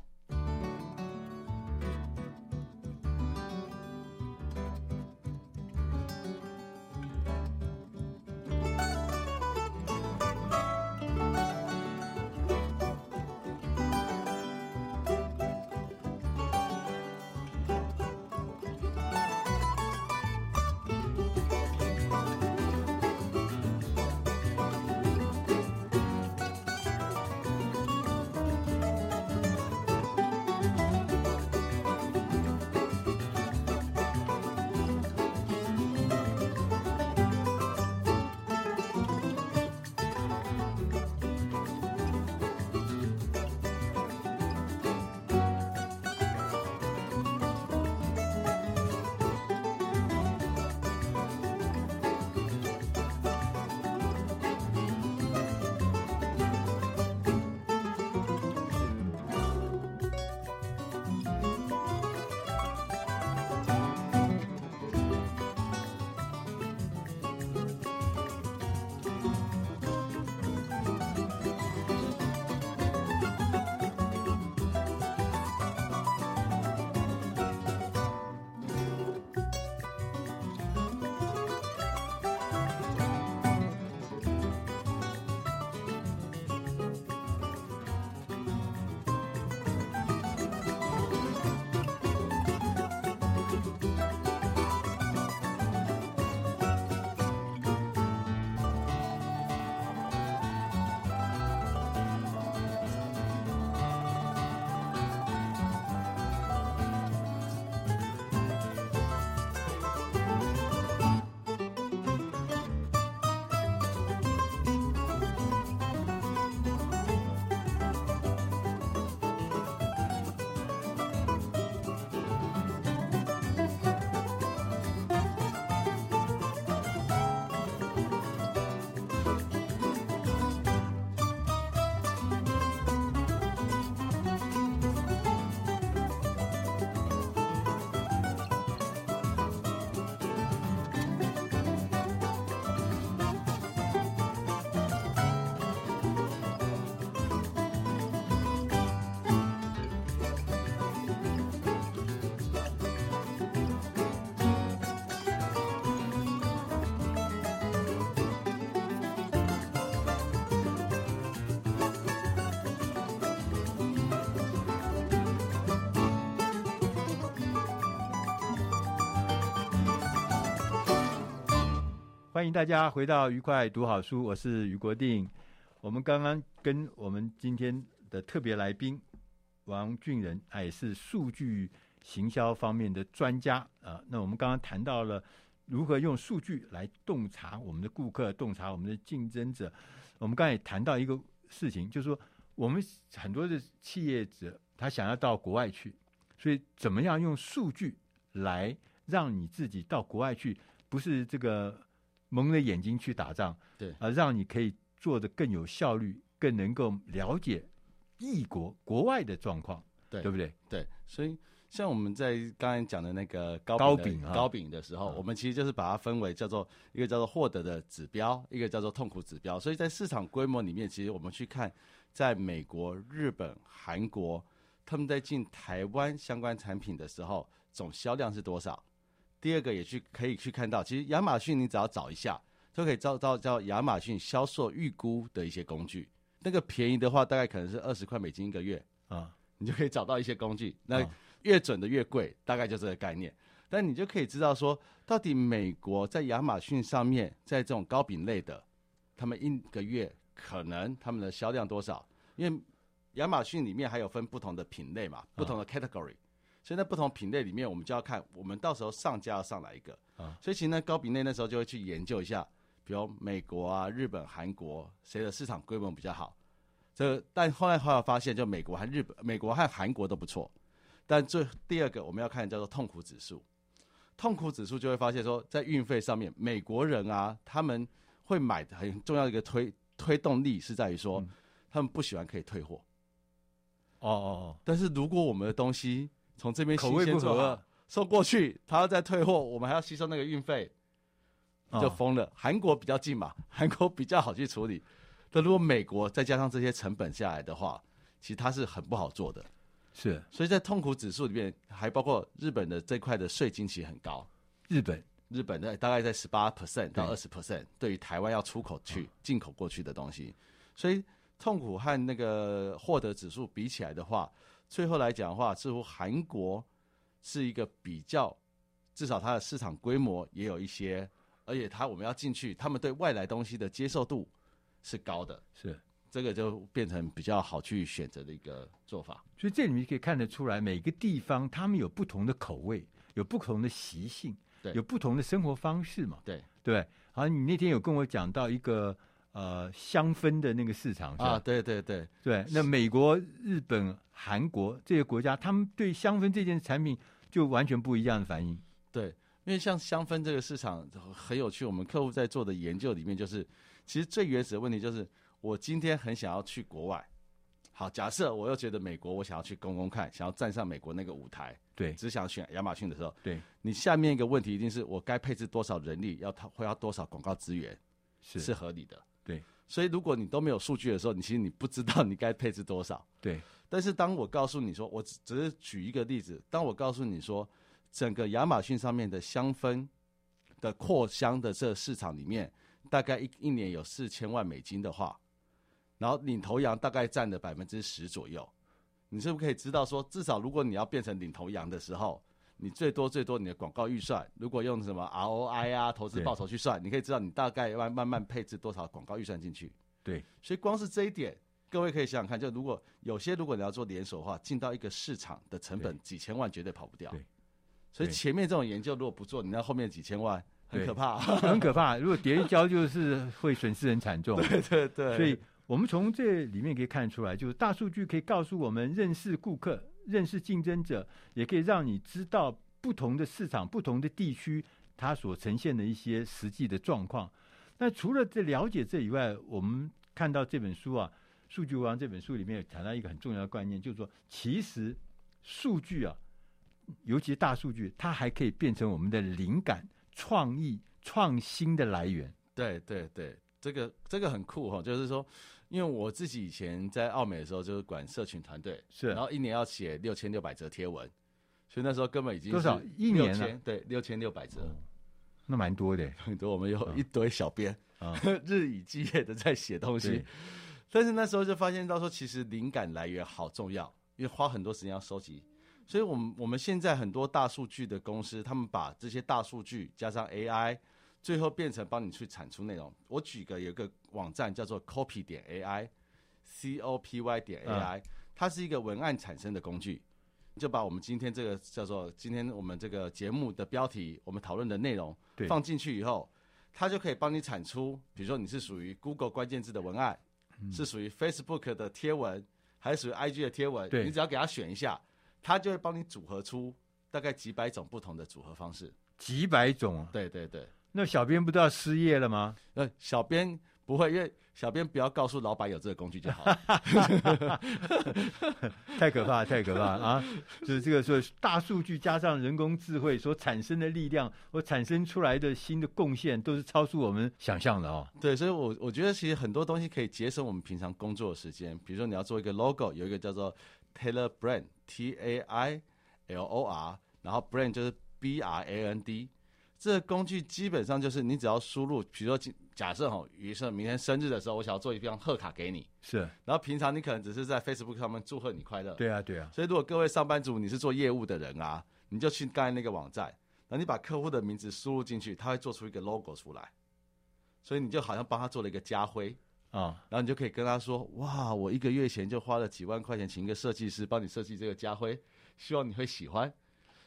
欢迎大家回到愉快读好书，我是余国定。我们刚刚跟我们今天的特别来宾王俊仁，他也是数据行销方面的专家啊。那我们刚刚谈到了如何用数据来洞察我们的顾客，洞察我们的竞争者。我们刚才也谈到一个事情，就是说我们很多的企业者他想要到国外去，所以怎么样用数据来让你自己到国外去，不是这个。蒙着眼睛去打仗，对，啊让你可以做得更有效率，更能够了解异国国外的状况，对，对不对？对，所以像我们在刚才讲的那个糕糕饼饼糕饼的时候，啊、我们其实就是把它分为叫做一个叫做获得的指标，一个叫做痛苦指标。所以在市场规模里面，其实我们去看，在美国、日本、韩国，他们在进台湾相关产品的时候，总销量是多少？第二个也去可以去看到，其实亚马逊你只要找一下，就可以找到叫亚马逊销售预估的一些工具。那个便宜的话，大概可能是二十块美金一个月啊，你就可以找到一些工具。那越准的越贵，大概就这个概念。但你就可以知道说，到底美国在亚马逊上面，在这种糕饼类的，他们一个月可能他们的销量多少？因为亚马逊里面还有分不同的品类嘛，不同的 category。所以在不同品类里面，我们就要看我们到时候上架要上哪一个啊？所以其实呢，高比内那时候就会去研究一下，比如美国啊、日本、韩国谁的市场规模比较好。这、但后来后来发现，就美国和日本、美国和韩国都不错。但最第二个我们要看叫做痛苦指数，痛苦指数就会发现说，在运费上面，美国人啊他们会买的很重要的一个推推动力是在于说，他们不喜欢可以退货。哦哦哦。但是如果我们的东西从这边口味不合，送过去，他要再退货，我们还要吸收那个运费，就疯了。韩、哦、国比较近嘛，韩国比较好去处理。但如果美国再加上这些成本下来的话，其实它是很不好做的。是，所以在痛苦指数里面，还包括日本的这块的税金其实很高。日本。日本的大概在十八 percent 到二十 percent，对于台湾要出口去、进口过去的东西，所以痛苦和那个获得指数比起来的话，最后来讲的话，似乎韩国是一个比较，至少它的市场规模也有一些，而且它我们要进去，他们对外来东西的接受度是高的，是这个就变成比较好去选择的一个做法。所以这里面可以看得出来，每个地方他们有不同的口味，有不同的习性。对，有不同的生活方式嘛？对对，好，你那天有跟我讲到一个呃香氛的那个市场是吧？啊，对对对对。那美国、日本、韩国这些国家，他们对香氛这件产品就完全不一样的反应。对，因为像香氛这个市场很有趣，我们客户在做的研究里面，就是其实最原始的问题就是，我今天很想要去国外。好，假设我又觉得美国，我想要去公公看，想要站上美国那个舞台，对，只想选亚马逊的时候，对，你下面一个问题一定是我该配置多少人力，要他会要多少广告资源，是是合理的，对。所以如果你都没有数据的时候，你其实你不知道你该配置多少，对。但是当我告诉你说，我只只是举一个例子，当我告诉你说，整个亚马逊上面的香氛的扩香的这个市场里面，大概一一年有四千万美金的话。然后领头羊大概占了百分之十左右，你是不是可以知道说，至少如果你要变成领头羊的时候，你最多最多你的广告预算，如果用什么 ROI 啊投资报酬去算，你可以知道你大概要慢慢配置多少广告预算进去。对，所以光是这一点，各位可以想想看，就如果有些如果你要做连锁的话，进到一个市场的成本几千万绝对跑不掉。对，所以前面这种研究如果不做，你那后面几千万很可怕，很可怕。如果跌一跤，就是会损失很惨重。对对对，所以。我们从这里面可以看出来，就是大数据可以告诉我们认识顾客、认识竞争者，也可以让你知道不同的市场、不同的地区它所呈现的一些实际的状况。那除了这了解这以外，我们看到这本书啊，《数据王》这本书里面有谈到一个很重要的观念，就是说，其实数据啊，尤其大数据，它还可以变成我们的灵感、创意、创新的来源。对对对，这个这个很酷哈、就是说。因为我自己以前在奥美的时候，就是管社群团队，是，然后一年要写六千六百则贴文，所以那时候根本已经多少一年了？对，六千六百则，那蛮多的，很多。我们有一堆小编，啊、日以继夜的在写东西。但是那时候就发现到说，其实灵感来源好重要，因为花很多时间要收集。所以我们我们现在很多大数据的公司，他们把这些大数据加上 AI。最后变成帮你去产出内容。我举个有一个网站叫做 Copy 点 AI，C O P Y 点 AI，它是一个文案产生的工具。就把我们今天这个叫做今天我们这个节目的标题，我们讨论的内容放进去以后，它就可以帮你产出。比如说你是属于 Google 关键字的文案，是属于 Facebook 的贴文，还是属于 IG 的贴文？你只要给它选一下，它就会帮你组合出大概几百种不同的组合方式。几百种？对对对。那小编不都要失业了吗？呃，小编不会，因为小编不要告诉老板有这个工具就好了。太可怕，太可怕啊！就是这个说大数据加上人工智慧所产生的力量，或产生出来的新的贡献，都是超出我们想象的哦。对，所以我我觉得其实很多东西可以节省我们平常工作的时间。比如说你要做一个 logo，有一个叫做 Taylor Brand，T A I L O R，然后 Brand 就是 B R A N D。这个工具基本上就是你只要输入，比如说假设哈，于是明天生日的时候，我想要做一张贺卡给你，是。然后平常你可能只是在 Facebook 上面祝贺你快乐。对啊，对啊。所以如果各位上班族你是做业务的人啊，你就去刚才那个网站，然后你把客户的名字输入进去，他会做出一个 logo 出来，所以你就好像帮他做了一个家徽啊，然后你就可以跟他说，哇，我一个月前就花了几万块钱请一个设计师帮你设计这个家徽，希望你会喜欢。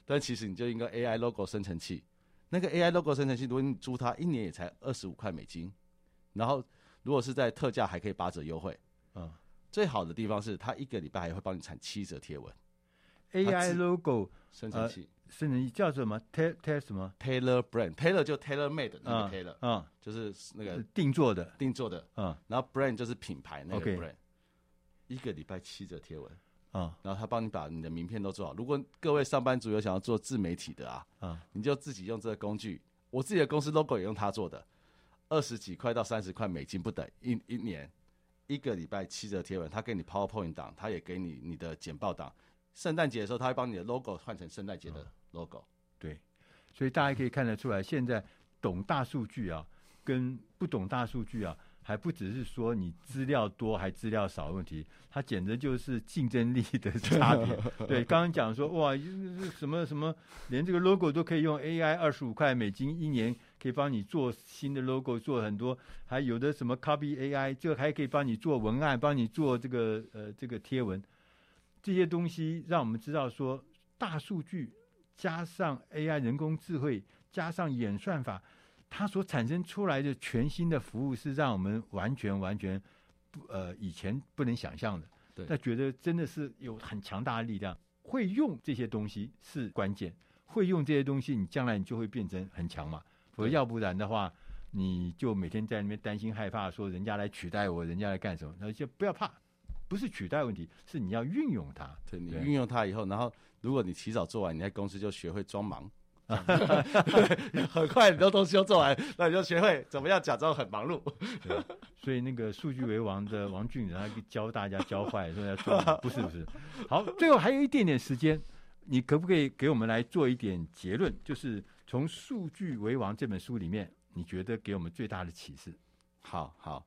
但其实你就应该 AI logo 生成器。那个 AI logo 生成器，如果你租它一年也才二十五块美金，然后如果是在特价还可以八折优惠。嗯，最好的地方是它一个礼拜还会帮你产七折贴文。AI logo 生成器，呃、生成器叫什么？Tailor Tailor 什么？Tailor Brand，Tailor 就 Tailor Made 那个 Taylor，嗯，就是那个定做的，定做的，嗯，然后 Brand 就是品牌那个 Brand. 一个礼拜七折贴文，啊，然后他帮你把你的名片都做好。如果各位上班族有想要做自媒体的啊，啊，你就自己用这个工具。我自己的公司 logo 也用他做的，二十几块到三十块美金不等，一一年一个礼拜七则贴文，他给你 PowerPoint 档，他也给你你的简报档。圣诞节的时候，他会帮你的 logo 换成圣诞节的 logo。对，所以大家可以看得出来，现在懂大数据啊，跟不懂大数据啊。还不只是说你资料多还资料少的问题，它简直就是竞争力的 差别。对，刚刚讲说哇，什么什么，连这个 logo 都可以用 AI，二十五块美金一年可以帮你做新的 logo，做很多，还有的什么 copy AI，这还可以帮你做文案，帮你做这个呃这个贴文，这些东西让我们知道说，大数据加上 AI 人工智慧加上演算法。它所产生出来的全新的服务是让我们完全完全不呃以前不能想象的，对，那觉得真的是有很强大的力量。会用这些东西是关键，会用这些东西，你将来你就会变成很强嘛。否则要不然的话，你就每天在那边担心害怕，说人家来取代我，人家来干什么？那就不要怕，不是取代问题，是你要运用它。对，你运用它以后，然后如果你提早做完，你在公司就学会装忙。很快，很多东西都做完，那你就学会怎么样假装很忙碌。所以那个数据为王的王俊仁，他教大家教坏，说要做，不是不是。好，最后还有一点点时间，你可不可以给我们来做一点结论？就是从《数据为王》这本书里面，你觉得给我们最大的启示？好好。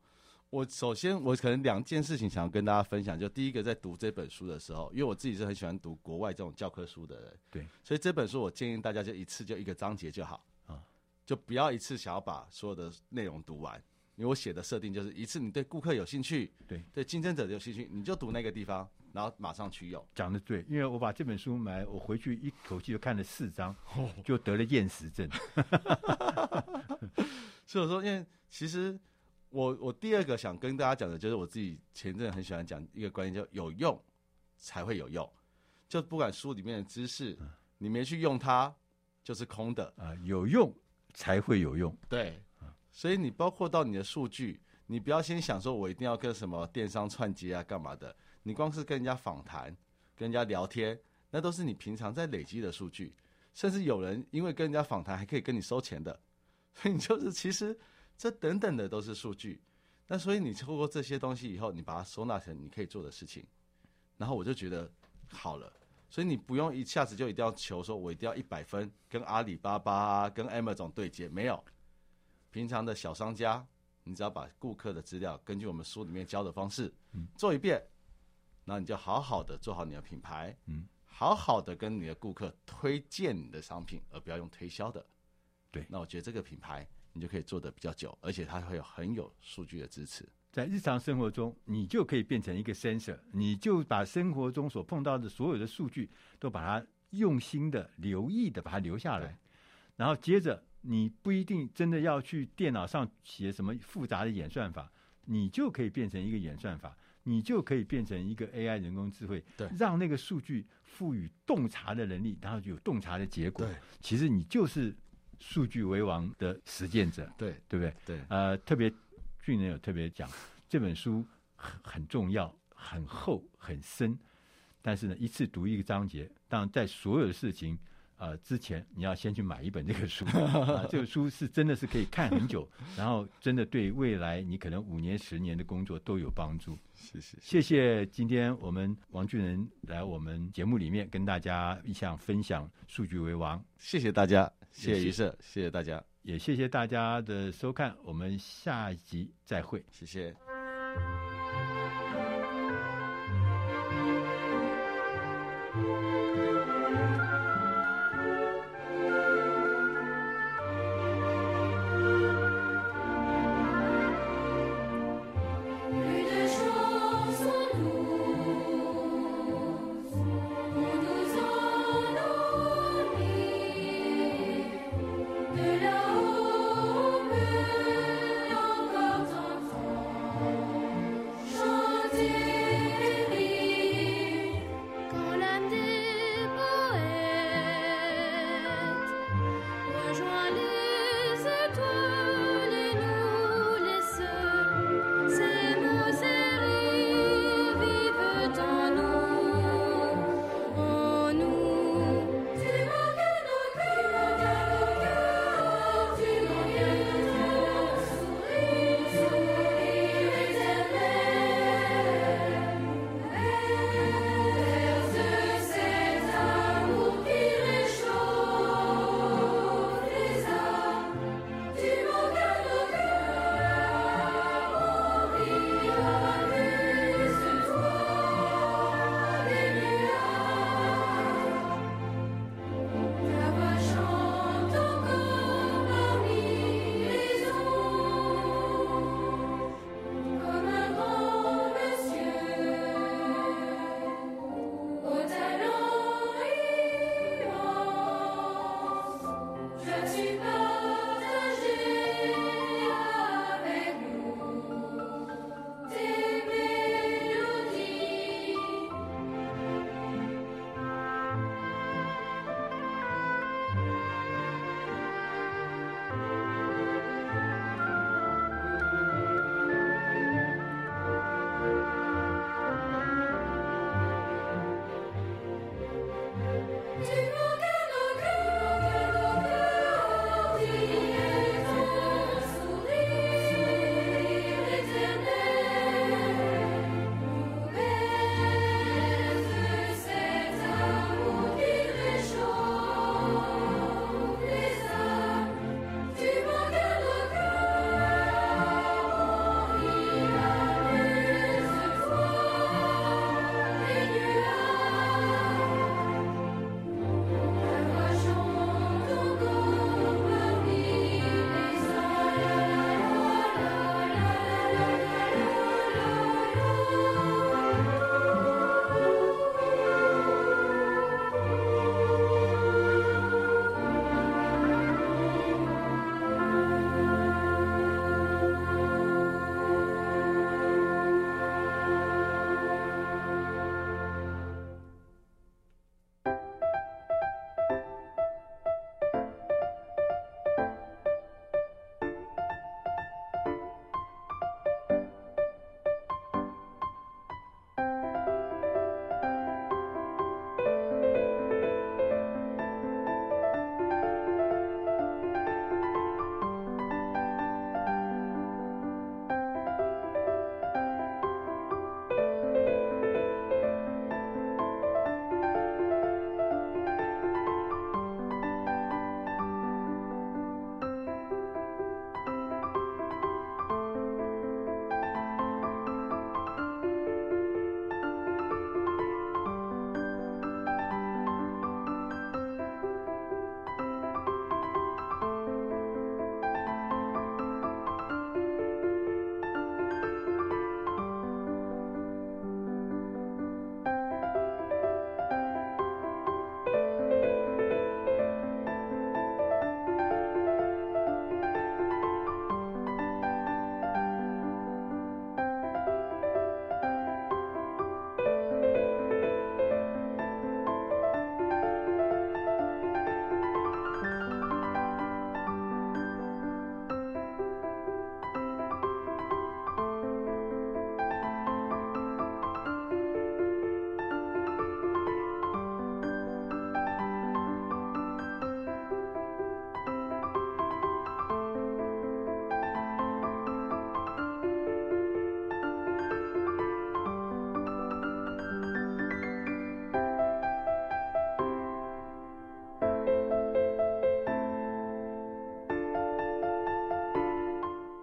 我首先，我可能两件事情想要跟大家分享。就第一个，在读这本书的时候，因为我自己是很喜欢读国外这种教科书的人，对，所以这本书我建议大家就一次就一个章节就好啊，就不要一次想要把所有的内容读完。因为我写的设定就是一次，你对顾客有兴趣，对，对竞争者有兴趣，你就读那个地方，然后马上取用。讲的对，因为我把这本书买，我回去一口气就看了四章，就得了厌食症。所以我说，因为其实。我我第二个想跟大家讲的就是我自己前阵很喜欢讲一个观念，叫有用才会有用。就不管书里面的知识，你没去用它，就是空的啊。有用才会有用。对，所以你包括到你的数据，你不要先想说我一定要跟什么电商串接啊干嘛的。你光是跟人家访谈、跟人家聊天，那都是你平常在累积的数据。甚至有人因为跟人家访谈还可以跟你收钱的，所以你就是其实。这等等的都是数据，那所以你透过这些东西以后，你把它收纳成你可以做的事情，然后我就觉得好了。所以你不用一下子就一定要求说，我一定要一百分跟阿里巴巴啊、跟 Amazon 对接，没有。平常的小商家，你只要把顾客的资料根据我们书里面教的方式做一遍，然后你就好好的做好你的品牌，嗯，好好的跟你的顾客推荐你的商品，而不要用推销的。对，那我觉得这个品牌。你就可以做得比较久，而且它会有很有数据的支持。在日常生活中，你就可以变成一个 sensor，你就把生活中所碰到的所有的数据都把它用心的、留意的把它留下来。然后接着，你不一定真的要去电脑上写什么复杂的演算法，你就可以变成一个演算法，你就可以变成一个 AI 人工智慧，对，让那个数据赋予洞察的能力，然后就有洞察的结果。对，其实你就是。数据为王的实践者，对对不对？对，呃，特别俊人有特别讲，这本书很很重要，很厚很深，但是呢，一次读一个章节，当然在所有的事情呃之前，你要先去买一本这个书，呃、这个书是真的是可以看很久，然后真的对未来你可能五年十年的工作都有帮助。谢谢，谢谢今天我们王俊仁来我们节目里面跟大家一起分享数据为王，谢谢大家。谢谢余社，谢谢大家，也谢谢大家的收看，我们下一集再会，谢谢。